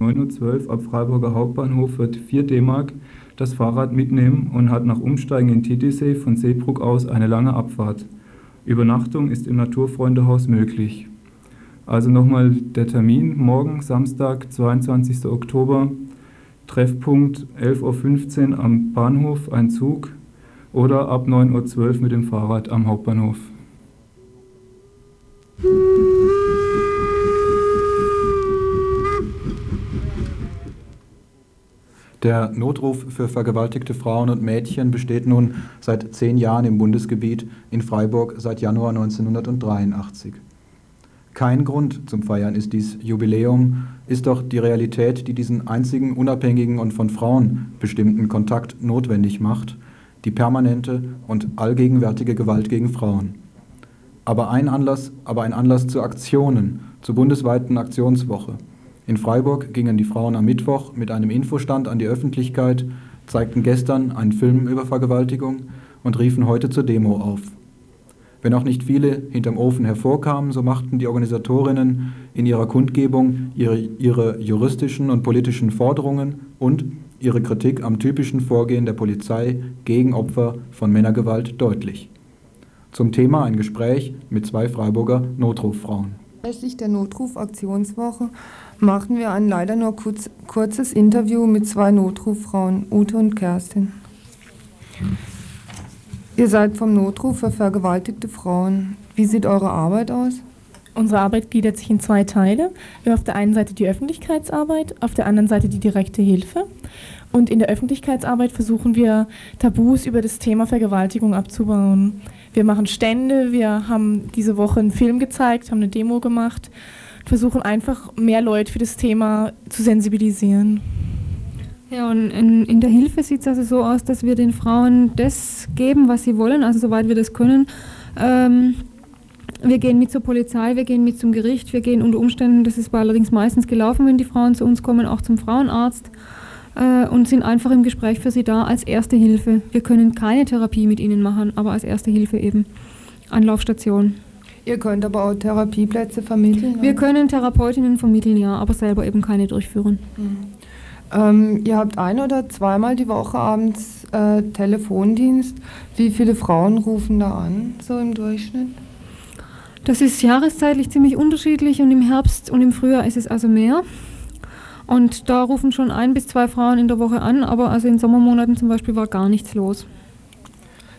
9.12 Uhr ab Freiburger Hauptbahnhof wird 4 D-Mark das Fahrrad mitnehmen und hat nach Umsteigen in Titisee von Seebrugg aus eine lange Abfahrt. Übernachtung ist im Naturfreundehaus möglich. Also nochmal der Termin, morgen Samstag, 22. Oktober, Treffpunkt 11.15 Uhr am Bahnhof, ein Zug oder ab 9.12 Uhr mit dem Fahrrad am Hauptbahnhof. Der Notruf für vergewaltigte Frauen und Mädchen besteht nun seit zehn Jahren im Bundesgebiet, in Freiburg seit Januar 1983. Kein Grund zum Feiern ist dies Jubiläum, ist doch die Realität, die diesen einzigen unabhängigen und von Frauen bestimmten Kontakt notwendig macht, die permanente und allgegenwärtige Gewalt gegen Frauen. Aber ein Anlass, aber ein Anlass zu Aktionen, zur bundesweiten Aktionswoche – in Freiburg gingen die Frauen am Mittwoch mit einem Infostand an die Öffentlichkeit, zeigten gestern einen Film über Vergewaltigung und riefen heute zur Demo auf. Wenn auch nicht viele hinterm Ofen hervorkamen, so machten die Organisatorinnen in ihrer Kundgebung ihre, ihre juristischen und politischen Forderungen und ihre Kritik am typischen Vorgehen der Polizei gegen Opfer von Männergewalt deutlich. Zum Thema ein Gespräch mit zwei Freiburger Notruffrauen. Anlässlich der Notrufaktionswoche machten wir ein leider nur kurz, kurzes Interview mit zwei Notruffrauen, Ute und Kerstin. Ihr seid vom Notruf für vergewaltigte Frauen. Wie sieht eure Arbeit aus? Unsere Arbeit gliedert sich in zwei Teile. Wir haben auf der einen Seite die Öffentlichkeitsarbeit, auf der anderen Seite die direkte Hilfe. Und in der Öffentlichkeitsarbeit versuchen wir, Tabus über das Thema Vergewaltigung abzubauen. Wir machen Stände, wir haben diese Woche einen Film gezeigt, haben eine Demo gemacht versuchen einfach mehr Leute für das Thema zu sensibilisieren. Ja, und in, in der Hilfe sieht es also so aus, dass wir den Frauen das geben, was sie wollen, also soweit wir das können. Ähm, wir gehen mit zur Polizei, wir gehen mit zum Gericht, wir gehen unter Umständen, das ist allerdings meistens gelaufen, wenn die Frauen zu uns kommen, auch zum Frauenarzt äh, und sind einfach im Gespräch für sie da als erste Hilfe. Wir können keine Therapie mit ihnen machen, aber als erste Hilfe eben. Anlaufstation. Ihr könnt aber auch Therapieplätze vermitteln? Wir können Therapeutinnen vermitteln, ja, aber selber eben keine durchführen. Mhm. Ähm, ihr habt ein oder zweimal die Woche abends äh, Telefondienst. Wie viele Frauen rufen da an, so im Durchschnitt? Das ist jahreszeitlich ziemlich unterschiedlich und im Herbst und im Frühjahr ist es also mehr. Und da rufen schon ein bis zwei Frauen in der Woche an, aber also in Sommermonaten zum Beispiel war gar nichts los.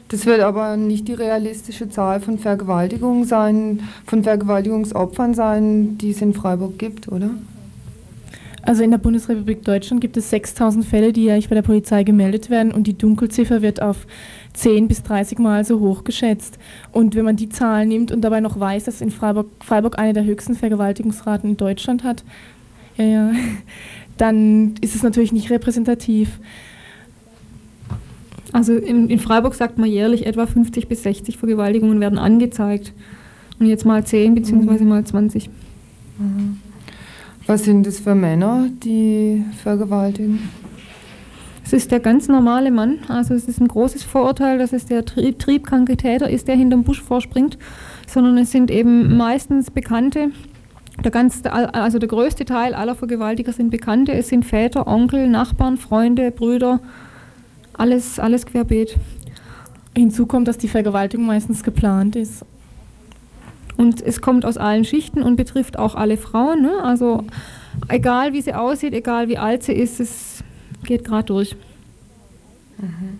Das wird aber nicht die realistische Zahl von Vergewaltigungen sein, von Vergewaltigungsopfern sein, die es in Freiburg gibt, oder? Also in der Bundesrepublik Deutschland gibt es 6000 Fälle, die jährlich bei der Polizei gemeldet werden und die Dunkelziffer wird auf 10 bis 30 Mal so hoch geschätzt. Und wenn man die Zahlen nimmt und dabei noch weiß, dass in Freiburg, Freiburg eine der höchsten Vergewaltigungsraten in Deutschland hat, ja, ja, dann ist es natürlich nicht repräsentativ. Also in, in, Freiburg sagt man jährlich etwa 50 bis 60 Vergewaltigungen werden angezeigt. Und jetzt mal 10 bzw. Mhm. mal 20. Mhm. Was sind das für Männer, die vergewaltigen? Es ist der ganz normale Mann. Also es ist ein großes Vorurteil, dass es der trieb triebkranke Täter ist, der hinterm Busch vorspringt, sondern es sind eben meistens Bekannte. Der, ganz, also der größte Teil aller Vergewaltiger sind Bekannte. Es sind Väter, Onkel, Nachbarn, Freunde, Brüder, alles, alles querbeet. Hinzu kommt, dass die Vergewaltigung meistens geplant ist. Und es kommt aus allen Schichten und betrifft auch alle Frauen. Ne? Also egal wie sie aussieht, egal wie alt sie ist, es geht gerade durch. Mhm.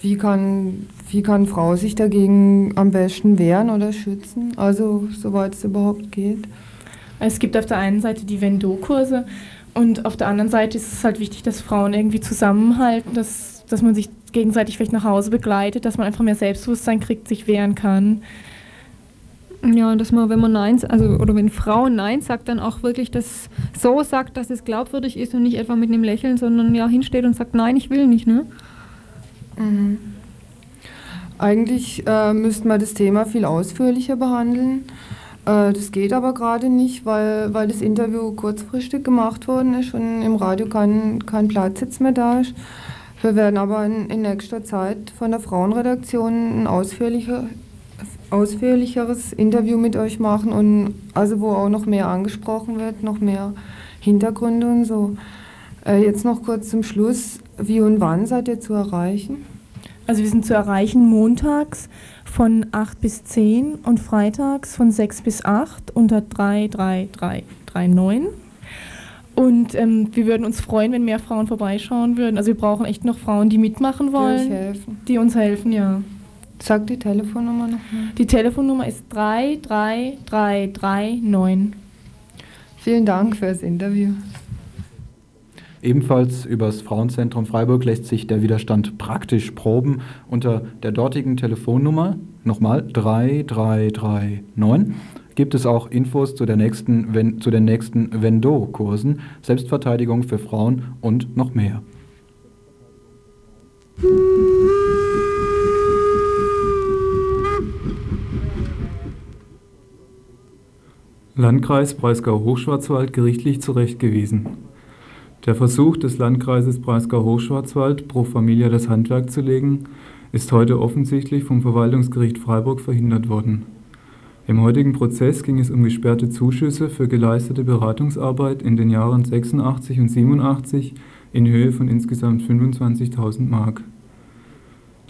Wie kann, wie kann Frau sich dagegen am besten wehren oder schützen? Also soweit es überhaupt geht. Es gibt auf der einen Seite die Vendo-Kurse, und auf der anderen Seite ist es halt wichtig, dass Frauen irgendwie zusammenhalten, dass, dass man sich gegenseitig vielleicht nach Hause begleitet, dass man einfach mehr Selbstbewusstsein kriegt, sich wehren kann. Ja, dass man, wenn man Nein, also oder wenn Frauen Nein sagt, dann auch wirklich das so sagt, dass es glaubwürdig ist und nicht etwa mit einem Lächeln, sondern ja hinsteht und sagt, nein, ich will nicht, ne? Mhm. Eigentlich äh, müsste man das Thema viel ausführlicher behandeln. Äh, das geht aber gerade nicht, weil, weil das Interview kurzfristig gemacht worden ist und im Radio kein, kein Platz jetzt mehr da ist. Wir werden aber in, in nächster Zeit von der Frauenredaktion ein ausführlicher, ausführlicheres Interview mit euch machen und also wo auch noch mehr angesprochen wird, noch mehr Hintergründe und so. Äh, jetzt noch kurz zum Schluss. Wie und wann seid ihr zu erreichen? Also wir sind zu erreichen montags von 8 bis 10 und freitags von 6 bis 8 unter 33339. Und ähm, wir würden uns freuen, wenn mehr Frauen vorbeischauen würden. Also wir brauchen echt noch Frauen, die mitmachen Die wollen, helfen. die uns helfen, ja. Sag die Telefonnummer nochmal. Die Telefonnummer ist 33339. Vielen Dank für das Interview. Ebenfalls übers Frauenzentrum Freiburg lässt sich der Widerstand praktisch proben. Unter der dortigen Telefonnummer, nochmal 3339, gibt es auch Infos zu, der nächsten, Ven- zu den nächsten Vendo-Kursen, Selbstverteidigung für Frauen und noch mehr. Landkreis Breisgau-Hochschwarzwald gerichtlich zurechtgewiesen. Der Versuch des Landkreises Breisgau-Hochschwarzwald, pro Familia das Handwerk zu legen, ist heute offensichtlich vom Verwaltungsgericht Freiburg verhindert worden. Im heutigen Prozess ging es um gesperrte Zuschüsse für geleistete Beratungsarbeit in den Jahren 86 und 87 in Höhe von insgesamt 25.000 Mark.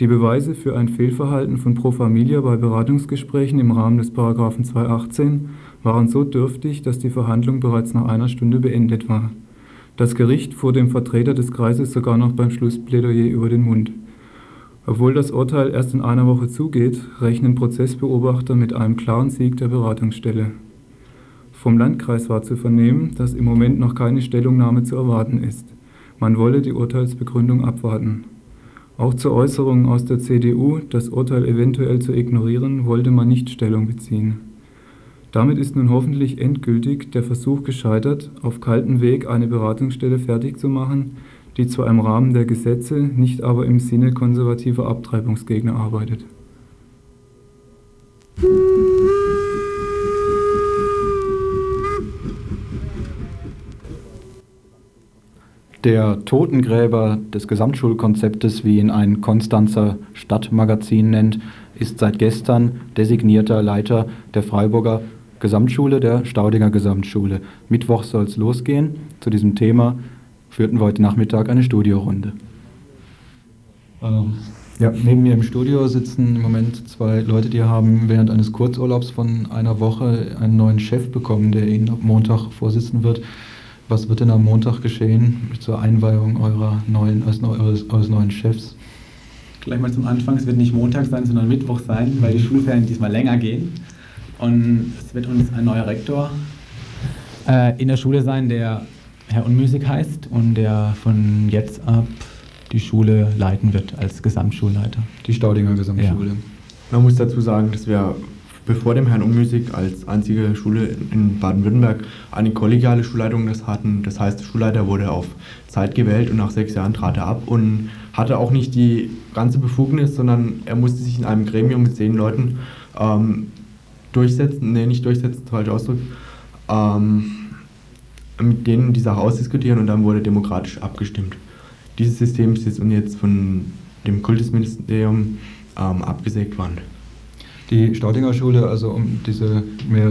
Die Beweise für ein Fehlverhalten von Pro Familia bei Beratungsgesprächen im Rahmen des Paragraphen 218 waren so dürftig, dass die Verhandlung bereits nach einer Stunde beendet war. Das Gericht fuhr dem Vertreter des Kreises sogar noch beim Schlussplädoyer über den Mund. Obwohl das Urteil erst in einer Woche zugeht, rechnen Prozessbeobachter mit einem klaren Sieg der Beratungsstelle. Vom Landkreis war zu vernehmen, dass im Moment noch keine Stellungnahme zu erwarten ist. Man wolle die Urteilsbegründung abwarten. Auch zu Äußerungen aus der CDU, das Urteil eventuell zu ignorieren, wollte man nicht Stellung beziehen. Damit ist nun hoffentlich endgültig der Versuch gescheitert, auf kaltem Weg eine Beratungsstelle fertig zu machen, die zwar im Rahmen der Gesetze, nicht aber im Sinne konservativer Abtreibungsgegner arbeitet. Der Totengräber des Gesamtschulkonzeptes, wie ihn ein Konstanzer Stadtmagazin nennt, ist seit gestern designierter Leiter der Freiburger Gesamtschule, der Staudinger Gesamtschule. Mittwoch soll es losgehen. Zu diesem Thema führten wir heute Nachmittag eine Studiorunde. Ähm, ja, neben mir im Studio sitzen im Moment zwei Leute, die haben während eines Kurzurlaubs von einer Woche einen neuen Chef bekommen, der ihnen ab Montag vorsitzen wird. Was wird denn am Montag geschehen zur Einweihung eurer neuen, eures, eures, eures neuen Chefs? Gleich mal zum Anfang, es wird nicht Montag sein, sondern Mittwoch sein, weil die Schulferien diesmal länger gehen. Und es wird uns ein neuer Rektor äh, in der Schule sein, der Herr Unmüßig heißt und der von jetzt ab die Schule leiten wird als Gesamtschulleiter. Die Staudinger Gesamtschule. Man muss dazu sagen, dass wir bevor dem Herrn Unmusik als einzige Schule in Baden-Württemberg eine kollegiale Schulleitung das hatten. Das heißt, der Schulleiter wurde auf Zeit gewählt und nach sechs Jahren trat er ab und hatte auch nicht die ganze Befugnis, sondern er musste sich in einem Gremium mit zehn Leuten ähm, durchsetzen, nee, nicht durchsetzen, falsch Ausdruck, ähm, mit denen die Sache ausdiskutieren und dann wurde demokratisch abgestimmt. Dieses System ist jetzt und jetzt von dem Kultusministerium ähm, abgesägt worden. Die Staudinger Schule, also um diese mehr,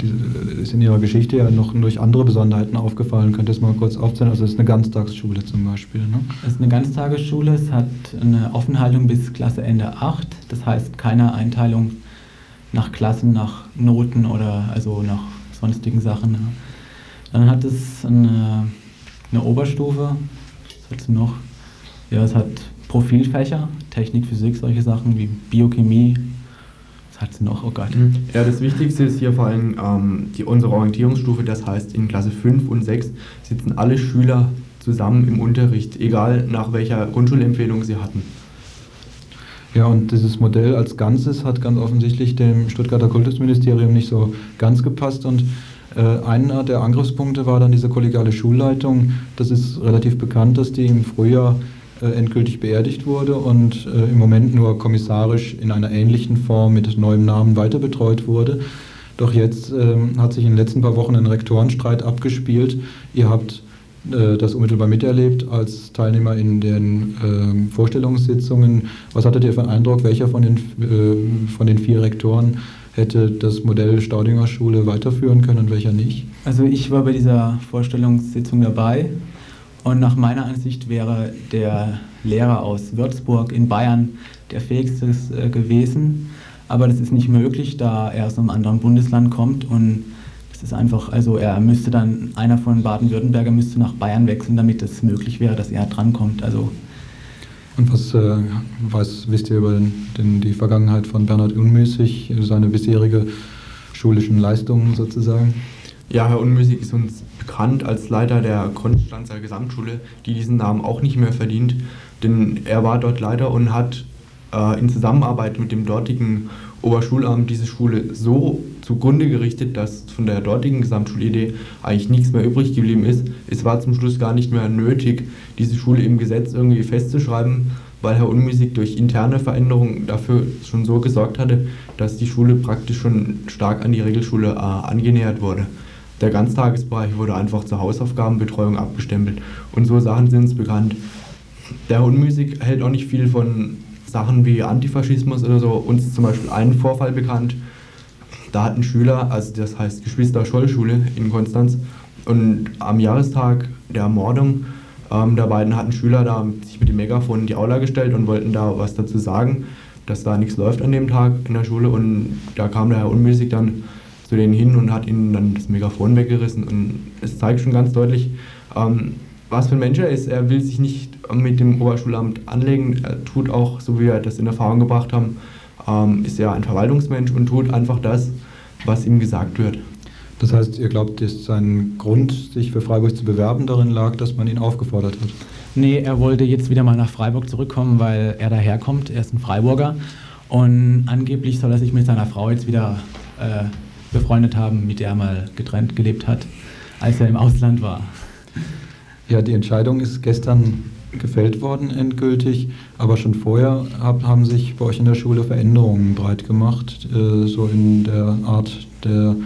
diese, ist in ihrer Geschichte ja noch durch andere Besonderheiten aufgefallen. Könnt ihr das mal kurz aufzählen? Also es ist eine Ganztagsschule zum Beispiel. Ne? Es ist eine Ganztagesschule, es hat eine Offenhaltung bis Klasse Ende 8, das heißt keine Einteilung nach Klassen, nach Noten oder also nach sonstigen Sachen. Dann hat es eine, eine Oberstufe, was hat es noch? Ja, es hat Profilfächer, Technik, Physik, solche Sachen wie Biochemie. Was hat es noch? Oh Gott. Ja, das Wichtigste ist hier vor allem ähm, die, unsere Orientierungsstufe, das heißt in Klasse 5 und 6 sitzen alle Schüler zusammen im Unterricht, egal nach welcher Grundschulempfehlung sie hatten. Ja, und dieses Modell als Ganzes hat ganz offensichtlich dem Stuttgarter Kultusministerium nicht so ganz gepasst und äh, einer der Angriffspunkte war dann diese kollegiale Schulleitung. Das ist relativ bekannt, dass die im Frühjahr äh, endgültig beerdigt wurde und äh, im Moment nur kommissarisch in einer ähnlichen Form mit neuem Namen weiter betreut wurde. Doch jetzt ähm, hat sich in den letzten paar Wochen ein Rektorenstreit abgespielt. Ihr habt das unmittelbar miterlebt als Teilnehmer in den ähm, Vorstellungssitzungen. Was hattet ihr für einen Eindruck, welcher von den, äh, von den vier Rektoren hätte das Modell Staudinger Schule weiterführen können und welcher nicht? Also ich war bei dieser Vorstellungssitzung dabei und nach meiner Ansicht wäre der Lehrer aus Würzburg in Bayern der fähigste äh, gewesen. Aber das ist nicht möglich, da er aus einem anderen Bundesland kommt und ist einfach, also er müsste dann, einer von Baden-Württemberger müsste nach Bayern wechseln, damit es möglich wäre, dass er drankommt. Also und was äh, weiß, wisst ihr über den, den, die Vergangenheit von Bernhard Unmüßig, seine bisherige schulischen Leistungen sozusagen? Ja, Herr Unmüßig ist uns bekannt als Leiter der Konstanzer Gesamtschule, die diesen Namen auch nicht mehr verdient, denn er war dort Leiter und hat äh, in Zusammenarbeit mit dem dortigen Oberschulamt diese Schule so zugrunde gerichtet, dass von der dortigen Gesamtschulidee eigentlich nichts mehr übrig geblieben ist. Es war zum Schluss gar nicht mehr nötig, diese Schule im Gesetz irgendwie festzuschreiben, weil Herr Unmusik durch interne Veränderungen dafür schon so gesorgt hatte, dass die Schule praktisch schon stark an die Regelschule äh, angenähert wurde. Der Ganztagesbereich wurde einfach zur Hausaufgabenbetreuung abgestempelt und so Sachen sind es bekannt. Der Herr Unmusik hält auch nicht viel von Sachen wie Antifaschismus oder so. Uns ist zum Beispiel ein Vorfall bekannt. Da hat ein Schüler, also das heißt Geschwister-Scholl-Schule in Konstanz, und am Jahrestag der Ermordung ähm, der beiden hatten Schüler da sich mit dem Megafon in die Aula gestellt und wollten da was dazu sagen, dass da nichts läuft an dem Tag in der Schule. Und da kam der Herr unmäßig dann zu denen hin und hat ihnen dann das Megafon weggerissen. Und es zeigt schon ganz deutlich, ähm, was für ein Mensch er ist. Er will sich nicht mit dem Oberschulamt anlegen. Er tut auch, so wie wir das in Erfahrung gebracht haben, ähm, ist er ein Verwaltungsmensch und tut einfach das, was ihm gesagt wird. Das heißt, ihr glaubt, dass sein Grund, sich für Freiburg zu bewerben, darin lag, dass man ihn aufgefordert hat? Nee, er wollte jetzt wieder mal nach Freiburg zurückkommen, weil er daherkommt. Er ist ein Freiburger. Und angeblich soll er sich mit seiner Frau jetzt wieder äh, befreundet haben, mit der er mal getrennt gelebt hat, als er im Ausland war. Ja, die Entscheidung ist gestern gefällt worden endgültig, aber schon vorher hab, haben sich bei euch in der Schule Veränderungen breit gemacht, äh, so in der Art der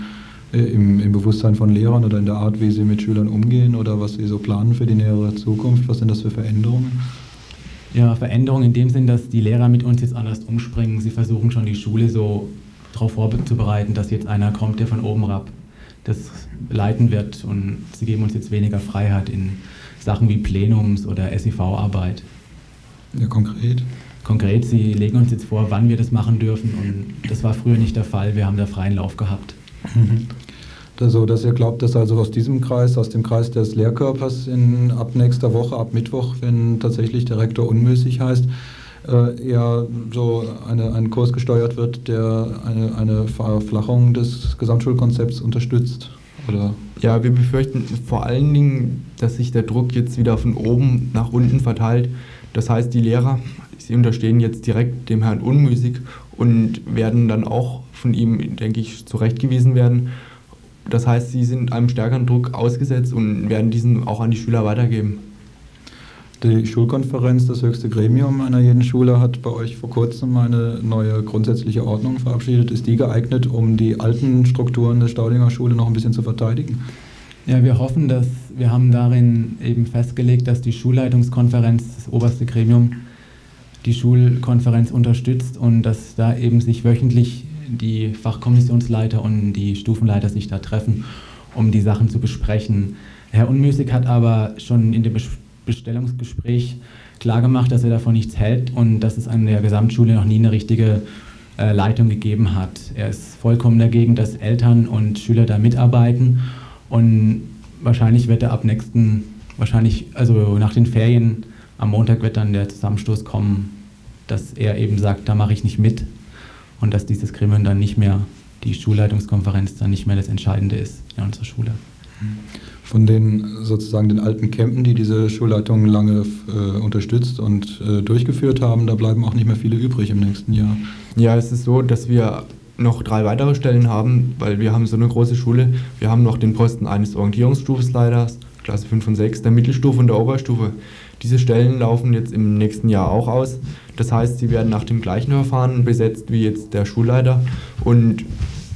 äh, im, im, Bewusstsein von Lehrern oder in der Art, wie sie mit Schülern umgehen oder was sie so planen für die nähere Zukunft. Was sind das für Veränderungen? Ja, Veränderungen in dem Sinn, dass die Lehrer mit uns jetzt anders umspringen. Sie versuchen schon die Schule so darauf vorzubereiten, dass jetzt einer kommt, der von oben herab das leiten wird und sie geben uns jetzt weniger Freiheit in Sachen wie Plenums- oder SIV-Arbeit. Ja, konkret? Konkret, sie legen uns jetzt vor, wann wir das machen dürfen und das war früher nicht der Fall. Wir haben da freien Lauf gehabt. Mhm. Also, dass ihr glaubt, dass also aus diesem Kreis, aus dem Kreis des Lehrkörpers in, ab nächster Woche, ab Mittwoch, wenn tatsächlich der Rektor unmüßig heißt, äh, eher so eine, ein Kurs gesteuert wird, der eine, eine Verflachung des Gesamtschulkonzepts unterstützt? Oder? Ja, wir befürchten vor allen Dingen, dass sich der Druck jetzt wieder von oben nach unten verteilt. Das heißt, die Lehrer, sie unterstehen jetzt direkt dem Herrn Unmüßig und werden dann auch von ihm, denke ich, zurechtgewiesen werden. Das heißt, sie sind einem stärkeren Druck ausgesetzt und werden diesen auch an die Schüler weitergeben. Die Schulkonferenz, das höchste Gremium einer jeden Schule, hat bei euch vor kurzem eine neue grundsätzliche Ordnung verabschiedet. Ist die geeignet, um die alten Strukturen der Staudinger Schule noch ein bisschen zu verteidigen? Ja, wir hoffen, dass wir haben darin eben festgelegt, dass die Schulleitungskonferenz, das oberste Gremium, die Schulkonferenz unterstützt und dass da eben sich wöchentlich die Fachkommissionsleiter und die Stufenleiter sich da treffen, um die Sachen zu besprechen. Herr Unmüßig hat aber schon in der Besprechung Bestellungsgespräch klargemacht, dass er davon nichts hält und dass es an der Gesamtschule noch nie eine richtige äh, Leitung gegeben hat. Er ist vollkommen dagegen, dass Eltern und Schüler da mitarbeiten und wahrscheinlich wird er ab nächsten, wahrscheinlich, also nach den Ferien am Montag wird dann der Zusammenstoß kommen, dass er eben sagt, da mache ich nicht mit und dass dieses Gremium dann nicht mehr, die Schulleitungskonferenz dann nicht mehr das Entscheidende ist in unserer Schule. Mhm von den sozusagen den alten Campen, die diese Schulleitung lange äh, unterstützt und äh, durchgeführt haben, da bleiben auch nicht mehr viele übrig im nächsten Jahr. Ja, es ist so, dass wir noch drei weitere Stellen haben, weil wir haben so eine große Schule. Wir haben noch den Posten eines Orientierungsstufenleiters, Klasse 5 und 6, der Mittelstufe und der Oberstufe. Diese Stellen laufen jetzt im nächsten Jahr auch aus. Das heißt, sie werden nach dem gleichen Verfahren besetzt wie jetzt der Schulleiter und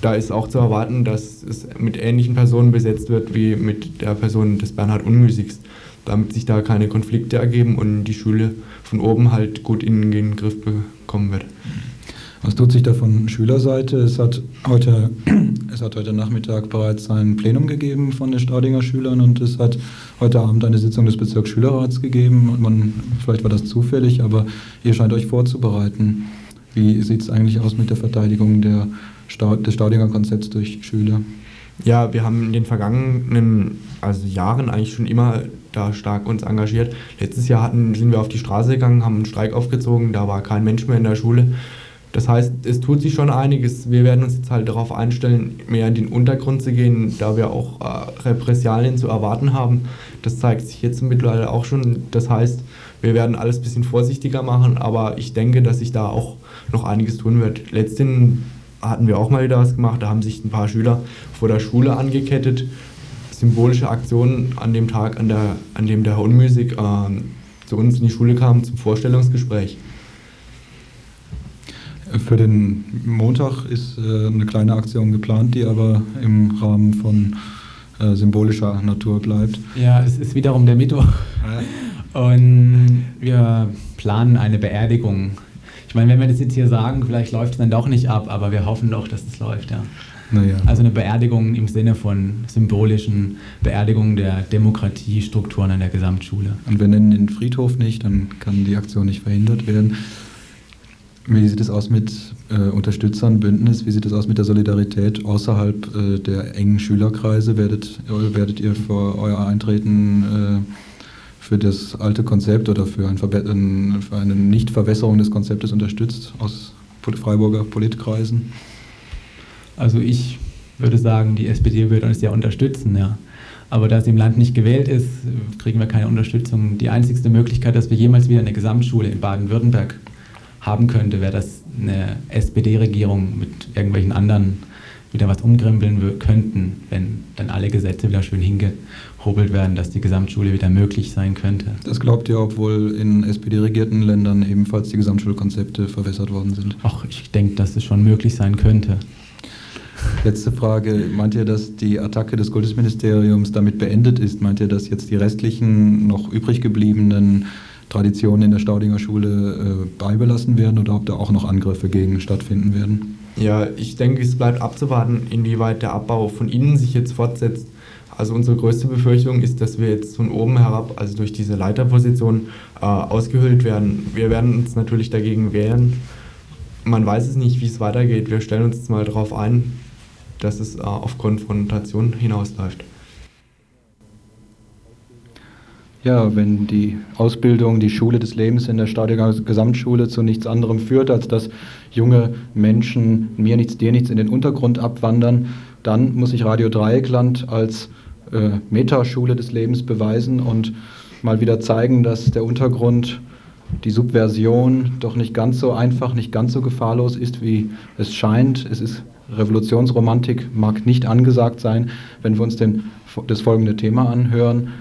da ist auch zu erwarten, dass es mit ähnlichen Personen besetzt wird wie mit der Person des Bernhard Unmüßigs, damit sich da keine Konflikte ergeben und die Schule von oben halt gut in den Griff bekommen wird. Was tut sich da von Schülerseite? Es hat heute, es hat heute Nachmittag bereits ein Plenum gegeben von den Staudinger Schülern und es hat heute Abend eine Sitzung des Bezirksschülerrats gegeben. Man, vielleicht war das zufällig, aber ihr scheint euch vorzubereiten. Wie sieht es eigentlich aus mit der Verteidigung der des Staudinger Konzepts durch Schüler? Ja, wir haben in den vergangenen also Jahren eigentlich schon immer da stark uns engagiert. Letztes Jahr hatten, sind wir auf die Straße gegangen, haben einen Streik aufgezogen, da war kein Mensch mehr in der Schule. Das heißt, es tut sich schon einiges. Wir werden uns jetzt halt darauf einstellen, mehr in den Untergrund zu gehen, da wir auch äh, Repressalien zu erwarten haben. Das zeigt sich jetzt mittlerweile auch schon. Das heißt, wir werden alles ein bisschen vorsichtiger machen, aber ich denke, dass sich da auch noch einiges tun wird. Letztens hatten wir auch mal wieder was gemacht, da haben sich ein paar Schüler vor der Schule angekettet. Symbolische Aktionen an dem Tag, an, der, an dem der Unmusik äh, zu uns in die Schule kam, zum Vorstellungsgespräch. Für den Montag ist äh, eine kleine Aktion geplant, die aber im Rahmen von äh, symbolischer Natur bleibt. Ja, es ist wiederum der Mittwoch. Und wir planen eine Beerdigung. Ich meine, wenn wir das jetzt hier sagen, vielleicht läuft es dann doch nicht ab, aber wir hoffen doch, dass es läuft, ja. Naja. Also eine Beerdigung im Sinne von symbolischen Beerdigung der Demokratiestrukturen an der Gesamtschule. Und wir nennen den Friedhof nicht, dann kann die Aktion nicht verhindert werden. Wie sieht es aus mit äh, Unterstützern, Bündnis? Wie sieht es aus mit der Solidarität außerhalb äh, der engen Schülerkreise? Werdet, äh, werdet ihr für euer Eintreten äh, für das alte Konzept oder für, ein für eine Nichtverwässerung des Konzeptes unterstützt aus Freiburger Politkreisen? Also ich würde sagen, die SPD würde uns ja unterstützen, ja. Aber da sie im Land nicht gewählt ist, kriegen wir keine Unterstützung. Die einzigste Möglichkeit, dass wir jemals wieder eine Gesamtschule in Baden-Württemberg haben könnte, wäre das eine SPD-Regierung mit irgendwelchen anderen wieder was umkrempeln könnten, wenn dann alle Gesetze wieder schön hingehobelt werden, dass die Gesamtschule wieder möglich sein könnte. Das glaubt ihr, obwohl in SPD-regierten Ländern ebenfalls die Gesamtschulkonzepte verwässert worden sind? Ach, ich denke, dass es schon möglich sein könnte. Letzte Frage. Meint ihr, dass die Attacke des Kultusministeriums damit beendet ist? Meint ihr, dass jetzt die restlichen noch übrig gebliebenen Traditionen in der Staudinger Schule äh, beibelassen werden oder ob da auch noch Angriffe gegen stattfinden werden? Ja, ich denke, es bleibt abzuwarten, inwieweit der Abbau von innen sich jetzt fortsetzt. Also unsere größte Befürchtung ist, dass wir jetzt von oben herab, also durch diese Leiterposition, äh, ausgehöhlt werden. Wir werden uns natürlich dagegen wehren. Man weiß es nicht, wie es weitergeht. Wir stellen uns jetzt mal darauf ein, dass es äh, auf Konfrontation hinausläuft. Ja, wenn die Ausbildung, die Schule des Lebens in der Staudinger Gesamtschule zu nichts anderem führt, als dass junge Menschen mir nichts, dir nichts in den Untergrund abwandern, dann muss sich Radio Dreieckland als äh, Metaschule des Lebens beweisen und mal wieder zeigen, dass der Untergrund, die Subversion doch nicht ganz so einfach, nicht ganz so gefahrlos ist, wie es scheint. Es ist Revolutionsromantik, mag nicht angesagt sein, wenn wir uns den, das folgende Thema anhören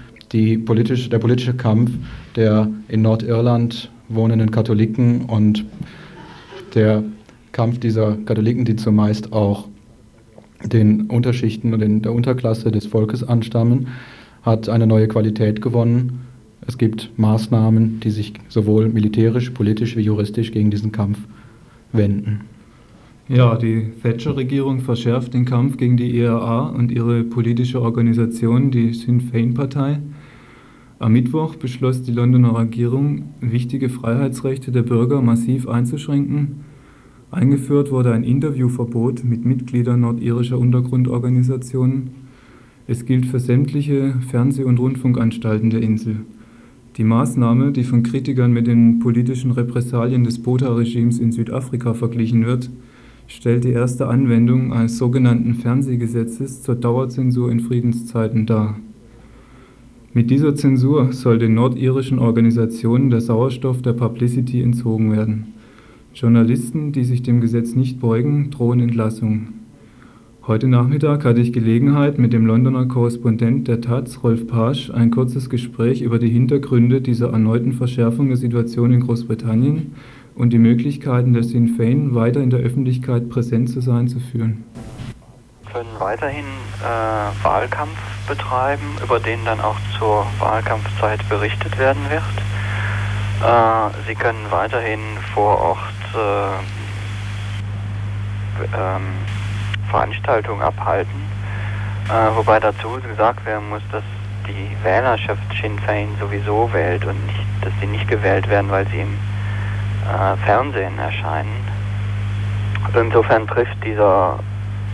politische, der politische Kampf der in Nordirland wohnenden Katholiken und der Kampf dieser Katholiken, die zumeist auch den Unterschichten und in der Unterklasse des Volkes anstammen, hat eine neue Qualität gewonnen. Es gibt Maßnahmen, die sich sowohl militärisch, politisch wie juristisch gegen diesen Kampf wenden. Ja, die Thatcher-Regierung verschärft den Kampf gegen die IRA und ihre politische Organisation, die Sinn Fein-Partei. Am Mittwoch beschloss die Londoner Regierung, wichtige Freiheitsrechte der Bürger massiv einzuschränken. Eingeführt wurde ein Interviewverbot mit Mitgliedern nordirischer Untergrundorganisationen. Es gilt für sämtliche Fernseh- und Rundfunkanstalten der Insel. Die Maßnahme, die von Kritikern mit den politischen Repressalien des Botha-Regimes in Südafrika verglichen wird, stellt die erste Anwendung eines sogenannten Fernsehgesetzes zur Dauerzensur in Friedenszeiten dar. Mit dieser Zensur soll den nordirischen Organisationen der Sauerstoff der Publicity entzogen werden. Journalisten, die sich dem Gesetz nicht beugen, drohen Entlassung. Heute Nachmittag hatte ich Gelegenheit, mit dem Londoner Korrespondent der Taz, Rolf Pasch, ein kurzes Gespräch über die Hintergründe dieser erneuten Verschärfung der Situation in Großbritannien und die Möglichkeiten der Sinn Fein, weiter in der Öffentlichkeit präsent zu sein, zu führen. Wir können weiterhin äh, Wahlkampf betreiben, über den dann auch zur Wahlkampfzeit berichtet werden wird. Äh, Sie können weiterhin vor Ort äh, ähm, Veranstaltung abhalten. Äh, wobei dazu gesagt werden muss, dass die Wählerschaft Sinn Fein sowieso wählt und nicht, dass sie nicht gewählt werden, weil sie im äh, Fernsehen erscheinen. Insofern trifft dieser,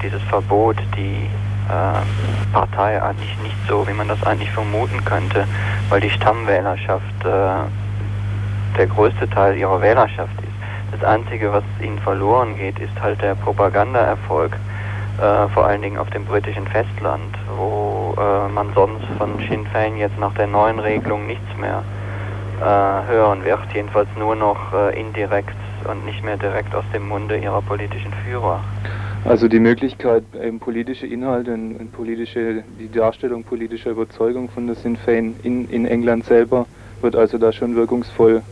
dieses Verbot die äh, Partei eigentlich nicht so, wie man das eigentlich vermuten könnte, weil die Stammwählerschaft äh, der größte Teil ihrer Wählerschaft. Das Einzige, was ihnen verloren geht, ist halt der Propagandaerfolg, äh, vor allen Dingen auf dem britischen Festland, wo äh, man sonst von Sinn Fein jetzt nach der neuen Regelung nichts mehr äh, hören wird, jedenfalls nur noch äh, indirekt und nicht mehr direkt aus dem Munde ihrer politischen Führer. Also die Möglichkeit, eben politische Inhalte und, und politische, die Darstellung politischer Überzeugung von der Sinn Fein in, in England selber wird also da schon wirkungsvoll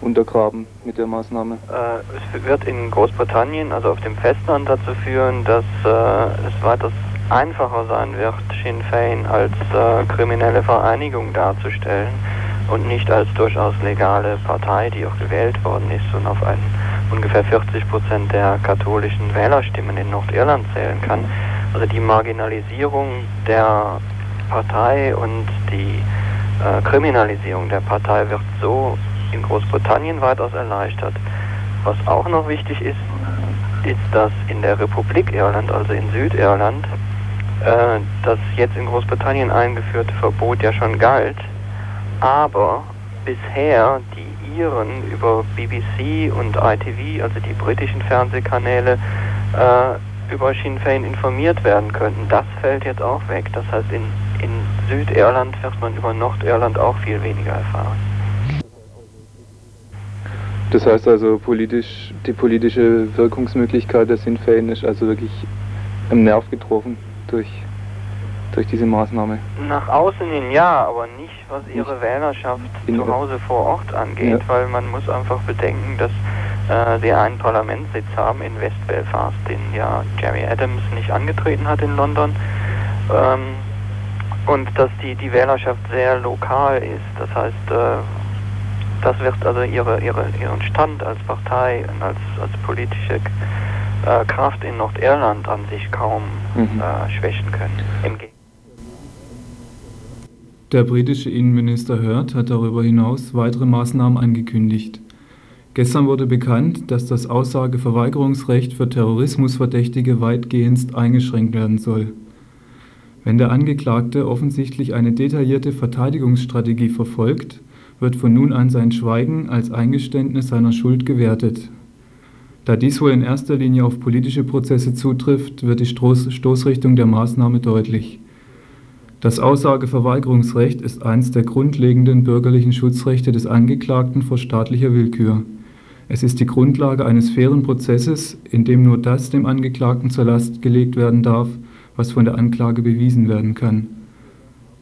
untergraben mit der Maßnahme. Äh, es wird in Großbritannien, also auf dem Festland, dazu führen, dass äh, es weitaus einfacher sein wird, Sinn Fein als äh, kriminelle Vereinigung darzustellen und nicht als durchaus legale Partei, die auch gewählt worden ist und auf einen ungefähr 40 Prozent der katholischen Wählerstimmen in Nordirland zählen kann. Also die Marginalisierung der Partei und die äh, Kriminalisierung der Partei wird so in Großbritannien weitaus erleichtert. Was auch noch wichtig ist, ist, dass in der Republik Irland, also in Südirland, äh, das jetzt in Großbritannien eingeführte Verbot ja schon galt, aber bisher die Iren über BBC und ITV, also die britischen Fernsehkanäle, äh, über Sinn Fein informiert werden könnten. Das fällt jetzt auch weg. Das heißt, in, in Südirland wird man über Nordirland auch viel weniger erfahren. Das heißt also, politisch, die politische Wirkungsmöglichkeit der Sinn Fein ist also wirklich im Nerv getroffen durch, durch diese Maßnahme. Nach außen hin ja, aber nicht was ihre Wählerschaft In- zu Hause vor Ort angeht, Ja. weil man muss einfach bedenken, dass äh, sie einen Parlamentssitz haben in West Belfast, den ja Jerry Adams nicht angetreten hat in London. Ähm, und dass die, die Wählerschaft sehr lokal ist. Das heißt, äh, das wird also ihre, ihre, ihren Stand als Partei und als, als politische äh, Kraft in Nordirland an sich kaum Mhm. äh, schwächen können. Der britische Innenminister Hurd hat darüber hinaus weitere Maßnahmen angekündigt. Gestern wurde bekannt, dass das Aussageverweigerungsrecht für Terrorismusverdächtige weitgehend eingeschränkt werden soll. Wenn der Angeklagte offensichtlich eine detaillierte Verteidigungsstrategie verfolgt, wird von nun an sein Schweigen als Eingeständnis seiner Schuld gewertet. Da dies wohl in erster Linie auf politische Prozesse zutrifft, wird die Stoß Stoßrichtung der Maßnahme deutlich. Das Aussageverweigerungsrecht ist eines der grundlegenden bürgerlichen Schutzrechte des Angeklagten vor staatlicher Willkür. Es ist die Grundlage eines fairen Prozesses, in dem nur das dem Angeklagten zur Last gelegt werden darf, was von der Anklage bewiesen werden kann.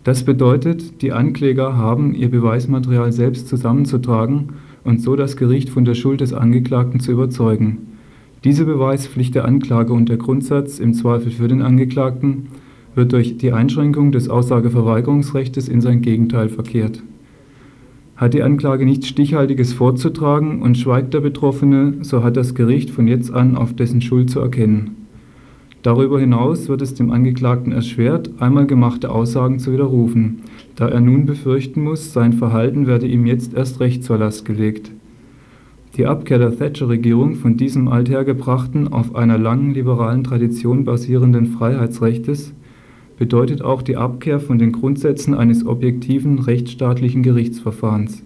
Das bedeutet, die Ankläger haben ihr Beweismaterial selbst zusammenzutragen und so das Gericht von der Schuld des Angeklagten zu überzeugen. Diese Beweispflicht der Anklage und der Grundsatz im Zweifel für den Angeklagten wird durch die Einschränkung des Aussageverweigerungsrechtes in sein Gegenteil verkehrt. Hat die Anklage nichts Stichhaltiges vorzutragen und schweigt der Betroffene, so hat das Gericht von jetzt an auf dessen Schuld zu erkennen. Darüber hinaus wird es dem Angeklagten erschwert, einmal gemachte Aussagen zu widerrufen, da er nun befürchten muss, sein Verhalten werde ihm jetzt erst recht zur Last gelegt. Die Abkehr der Thatcher-Regierung von diesem althergebrachten, auf einer langen liberalen Tradition basierenden Freiheitsrechtes bedeutet auch die Abkehr von den Grundsätzen eines objektiven rechtsstaatlichen Gerichtsverfahrens.